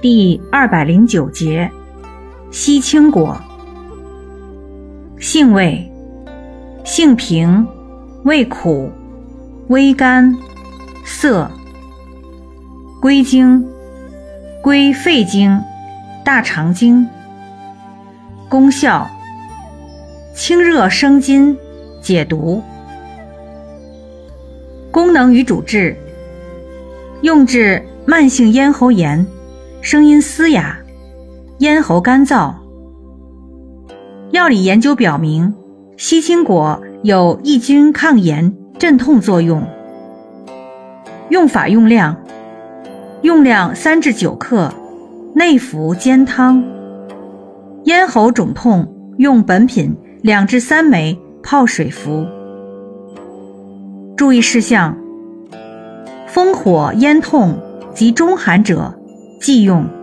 第二百零九节，西青果。性味：性平，味苦，微甘，涩。归经：归肺经、大肠经。功效：清热生津，解毒。功能与主治：用治慢性咽喉炎。声音嘶哑，咽喉干燥。药理研究表明，西青果有抑菌、抗炎、镇痛作用。用法用量：用量三至九克，内服煎汤。咽喉肿痛用本品两至三枚泡水服。注意事项：风火咽痛及中寒者。忌用。